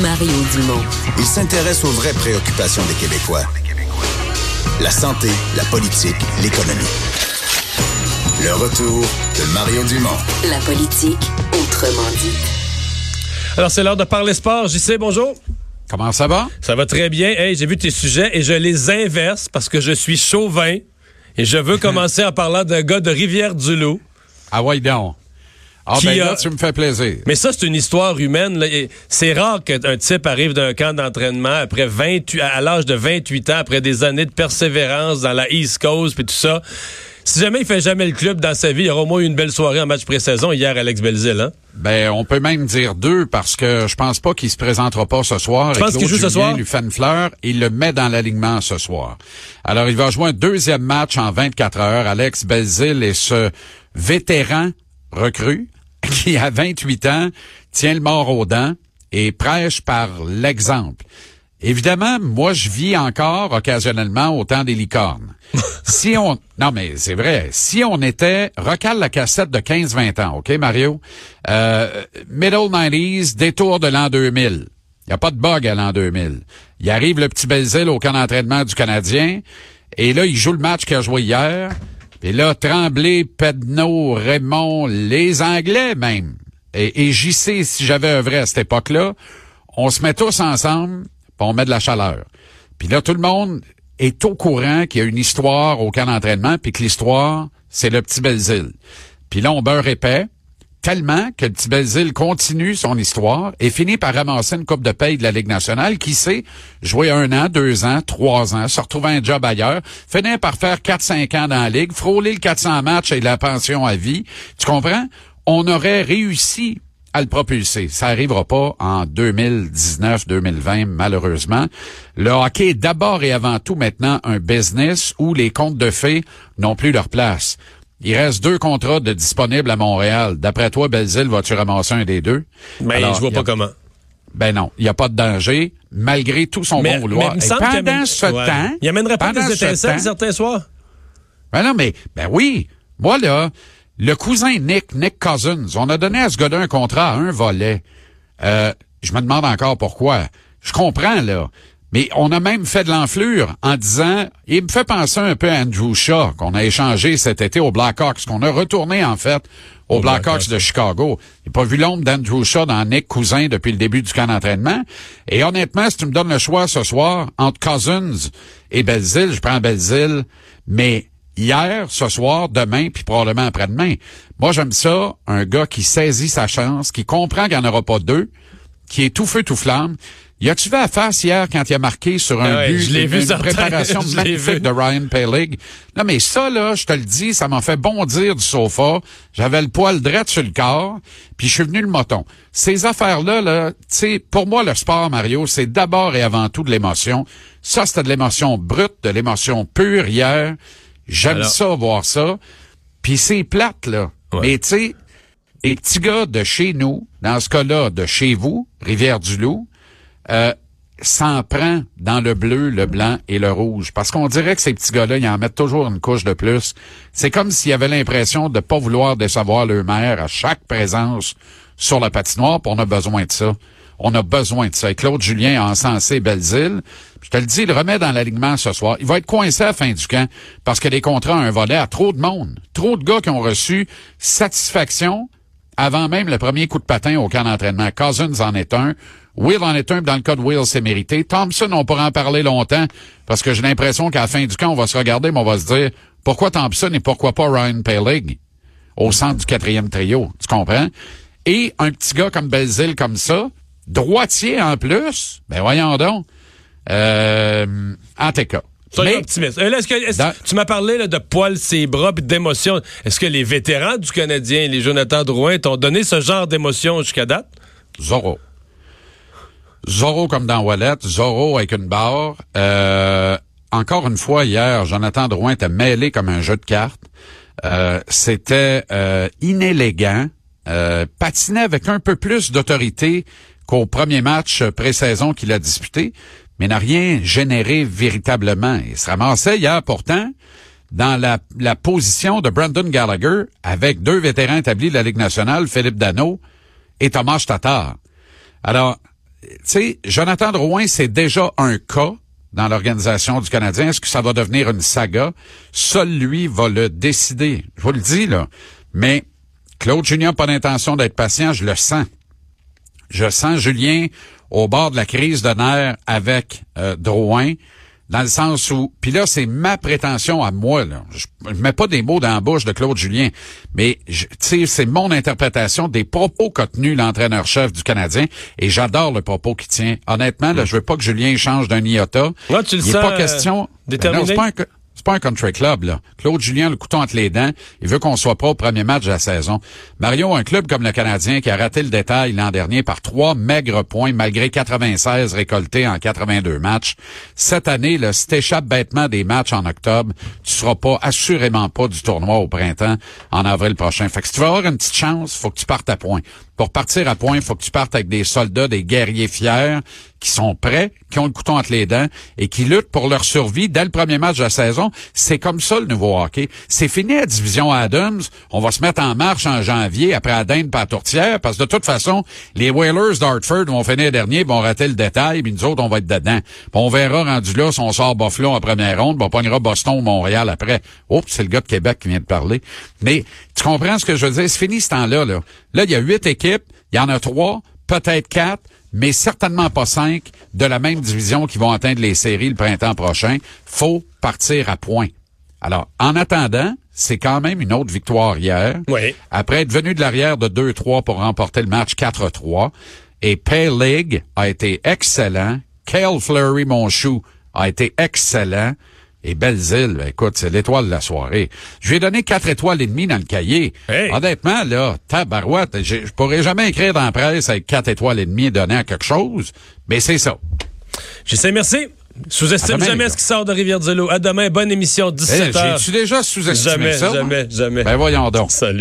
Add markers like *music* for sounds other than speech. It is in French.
Mario Dumont. Il s'intéresse aux vraies préoccupations des Québécois. La santé, la politique, l'économie. Le retour de Mario Dumont. La politique, autrement dit. Alors, c'est l'heure de parler sport. J'y sais, bonjour. Comment ça va? Ça va très bien. Hey, j'ai vu tes sujets et je les inverse parce que je suis chauvin et je veux *laughs* commencer en parlant d'un gars de Rivière-du-Loup. Ah ouais, donc. Ah Qui ben a- là, tu me fais plaisir. Mais ça, c'est une histoire humaine. C'est rare qu'un type arrive d'un camp d'entraînement après 28, à l'âge de 28 ans, après des années de persévérance dans la East Coast et tout ça. Si jamais il fait jamais le club dans sa vie, il y aura au moins eu une belle soirée en match pré-saison hier, Alex Belzil. Hein? Ben, on peut même dire deux parce que je pense pas qu'il se présentera pas ce soir. Tu Et penses qu'il joue ce soir? lui fait une fleur et il le met dans l'alignement ce soir. Alors, il va jouer un deuxième match en 24 heures. Alex Belzil est ce vétéran recru *laughs* qui, à 28 ans, tient le mort aux dents et prêche par l'exemple. Évidemment, moi, je vis encore occasionnellement au temps des licornes. *laughs* si on, non, mais c'est vrai, si on était, recale la cassette de 15-20 ans, OK, Mario? Euh, middle 90s, détour de l'an 2000. Il n'y a pas de bug à l'an 2000. Il arrive le petit Belzil au camp d'entraînement du Canadien, et là, il joue le match qu'il a joué hier. Et là, Tremblay, Pedneau, Raymond, les Anglais même, et, et JC, si j'avais vrai à cette époque-là, on se met tous ensemble, puis on met de la chaleur. Puis là, tout le monde est au courant qu'il y a une histoire au camp d'entraînement, puis que l'histoire, c'est le petit Belzile. Puis là, on beurre épais, tellement que le petit continue son histoire et finit par ramasser une coupe de paye de la Ligue nationale, qui sait jouer un an, deux ans, trois ans, se retrouver un job ailleurs, finir par faire quatre, cinq ans dans la Ligue, frôler le 400 matchs et la pension à vie. Tu comprends? On aurait réussi à le propulser. Ça arrivera pas en 2019-2020, malheureusement. Le hockey est d'abord et avant tout maintenant un business où les comptes de fées n'ont plus leur place. Il reste deux contrats de disponibles à Montréal. D'après toi, Belzile, vas-tu ramasser un des deux? Mais Alors, je vois a- pas comment. Ben non, il n'y a pas de danger, malgré tout son Mais, bon vouloir. mais Et pendant amène- ce ouais. temps... Il amènerait pas des ce étincelles temps- certains soirs? ben non, mais, ben oui. Moi, là, le cousin Nick, Nick Cousins, on a donné à ce gars-là un contrat à un volet. Euh, je me demande encore pourquoi. Je comprends, là. Mais on a même fait de l'enflure en disant, il me fait penser un peu à Andrew Shaw, qu'on a échangé cet été aux Blackhawks, qu'on a retourné, en fait, Blackhawks Blackhawks. de Chicago. J'ai pas vu l'ombre d'Andrew Shaw dans Nick Cousin depuis le début du camp d'entraînement. Et honnêtement, si tu me donnes le choix ce soir entre Cousins et Belzile, je prends Belzile. Mais hier, ce soir, demain, puis probablement après-demain, moi j'aime ça, un gars qui saisit sa chance, qui comprend qu'il n'y en aura pas deux, qui est tout feu, tout flamme. Y a-tu vu la face hier quand il a marqué sur un ouais, but, je vu, une certain. préparation *laughs* Je magnifique vu. de Ryan Palig? Non, mais ça, là, je te le dis, ça m'a fait bondir du sofa. J'avais le poil drette sur le corps, puis je suis venu le moton. Ces affaires-là, là, tu sais, pour moi, le sport, Mario, c'est d'abord et avant tout de l'émotion. Ça, c'était de l'émotion brute, de l'émotion pure hier. J'aime ça, voir ça. Puis c'est plate, là. Ouais. Mais tu sais, les petits gars de chez nous, dans ce cas-là, de chez vous, Rivière-du-Loup, euh, s'en prend dans le bleu, le blanc et le rouge. Parce qu'on dirait que ces petits gars-là, ils en mettent toujours une couche de plus. C'est comme s'ils avaient l'impression de pas vouloir décevoir leur mère à chaque présence sur la patinoire, on a besoin de ça. On a besoin de ça. Et Claude Julien a encensé Belzile. Je te le dis, il remet dans l'alignement ce soir. Il va être coincé à la fin du camp parce que les contrats ont un volet à trop de monde. Trop de gars qui ont reçu satisfaction avant même le premier coup de patin au camp d'entraînement. Cousins en est un. Will en est un, dans le cas de Will, c'est mérité. Thompson, on pourra en parler longtemps, parce que j'ai l'impression qu'à la fin du camp, on va se regarder, mais on va se dire, pourquoi Thompson et pourquoi pas Ryan Palig au centre du quatrième trio? Tu comprends? Et un petit gars comme Belzile comme ça, droitier en plus, ben voyons donc, euh, en tout cas. Mais-. Euh, là, est-ce que, est-ce- Dans- Tu m'as parlé là, de poils ses bras puis d'émotion. Est-ce que les vétérans du Canadien, les Jonathan Drouin, t'ont donné ce genre d'émotion jusqu'à date? Zorro. Zorro comme dans Wallet, Zorro avec une barre. Euh, encore une fois, hier, Jonathan Drouin était mêlé comme un jeu de cartes. Euh, C'était euh, inélégant. Patinait avec un peu plus d'autorité qu'au premier match pré-saison qu'il a disputé, mais n'a rien généré véritablement. Il se ramassait hier pourtant dans la, la position de Brandon Gallagher avec deux vétérans établis de la Ligue nationale, Philippe Dano et Thomas Tatar. Alors, tu sais, Jonathan Drouin, c'est déjà un cas dans l'organisation du Canadien. Est-ce que ça va devenir une saga? Seul lui va le décider. Je vous le dis, là. Mais Claude Julien pas d'intention d'être patient, je le sens. Je sens Julien au bord de la crise de nerfs avec euh, Drouin dans le sens où, puis là, c'est ma prétention à moi, là. Je, je mets pas des mots dans la bouche de Claude Julien, mais tu sais, c'est mon interprétation des propos qu'a tenu l'entraîneur-chef du Canadien, et j'adore le propos qu'il tient. Honnêtement, là, je veux pas que Julien change d'un iota. Ouais, tu le Il est sens, pas question. euh, déterminé? Non, c'est pas un- country club, là. Claude Julien, le couteau entre les dents, il veut qu'on soit pas au premier match de la saison. Mario, un club comme le Canadien qui a raté le détail l'an dernier par trois maigres points malgré 96 récoltés en 82 matchs. Cette année, là, si t'échappes bêtement des matchs en octobre, tu seras pas, assurément pas du tournoi au printemps en avril prochain. Fait que si tu veux avoir une petite chance, faut que tu partes à point. Pour partir à point, faut que tu partes avec des soldats, des guerriers fiers, qui sont prêts, qui ont le couteau entre les dents et qui luttent pour leur survie dès le premier match de la saison. C'est comme ça le nouveau hockey. C'est fini la division Adams. On va se mettre en marche en janvier après la dinde par tourtière parce que de toute façon, les Whalers d'Hartford vont finir dernier, vont rater le détail, puis nous autres, on va être dedans. On verra rendu là si on sort Buffalo en première ronde, puis on pognera Boston ou Montréal après. Oups, c'est le gars de Québec qui vient de parler. Mais tu comprends ce que je veux dire? C'est fini ce temps-là. Là, là il y a huit équipes, il y en a trois, peut-être quatre, mais certainement pas cinq de la même division qui vont atteindre les séries le printemps prochain. Faut partir à point. Alors, en attendant, c'est quand même une autre victoire hier. Oui. Après être venu de l'arrière de 2-3 pour remporter le match 4-3. Et Pale League a été excellent. Kale Fleury, mon chou, a été excellent. Et Belzile, ben, écoute, c'est l'étoile de la soirée. Je lui ai donné quatre étoiles et demie dans le cahier. Hey. Honnêtement, là, tabarouette, je je pourrais jamais écrire dans la presse avec quatre étoiles et demie données à quelque chose, mais c'est ça. J'essaie, merci. Sous-estime jamais ce qui sort de Rivière-du-Loup. À demain, bonne émission, Eh, 17h. J'ai-tu déjà sous-estimé Jamais, ça? moi? jamais, jamais. Ben voyons donc. Salut.